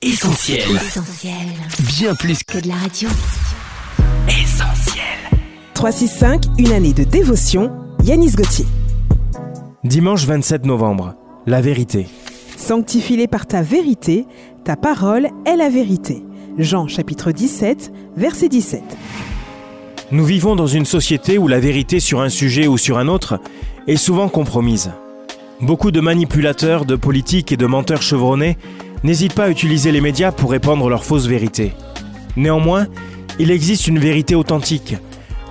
Essentiel. Essentiel. Bien plus Que de la radio. qu'essentiel. 365, une année de dévotion, Yanis Gauthier. Dimanche 27 novembre, la vérité. Sanctifie-les par ta vérité, ta parole est la vérité. Jean chapitre 17, verset 17. Nous vivons dans une société où la vérité sur un sujet ou sur un autre est souvent compromise. Beaucoup de manipulateurs, de politiques et de menteurs chevronnés n'hésitent pas à utiliser les médias pour répandre leurs fausses vérités. Néanmoins, il existe une vérité authentique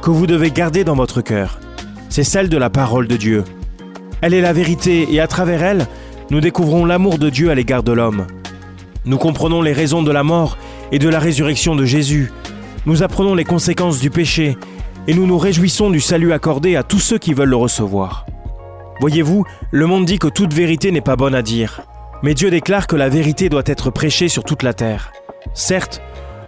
que vous devez garder dans votre cœur. C'est celle de la parole de Dieu. Elle est la vérité et à travers elle, nous découvrons l'amour de Dieu à l'égard de l'homme. Nous comprenons les raisons de la mort et de la résurrection de Jésus. Nous apprenons les conséquences du péché et nous nous réjouissons du salut accordé à tous ceux qui veulent le recevoir. Voyez-vous, le monde dit que toute vérité n'est pas bonne à dire. Mais Dieu déclare que la vérité doit être prêchée sur toute la terre. Certes,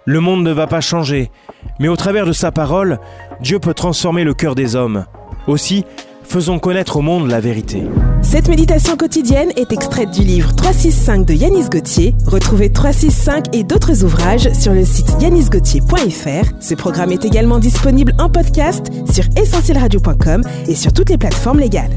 le monde ne va pas changer, mais au travers de sa parole, Dieu peut transformer le cœur des hommes. Aussi, faisons connaître au monde la vérité. Cette méditation quotidienne est extraite du livre 365 de Yanis Gauthier. Retrouvez 365 et d'autres ouvrages sur le site yanisgauthier.fr. Ce programme est également disponible en podcast sur essentielradio.com et sur toutes les plateformes légales.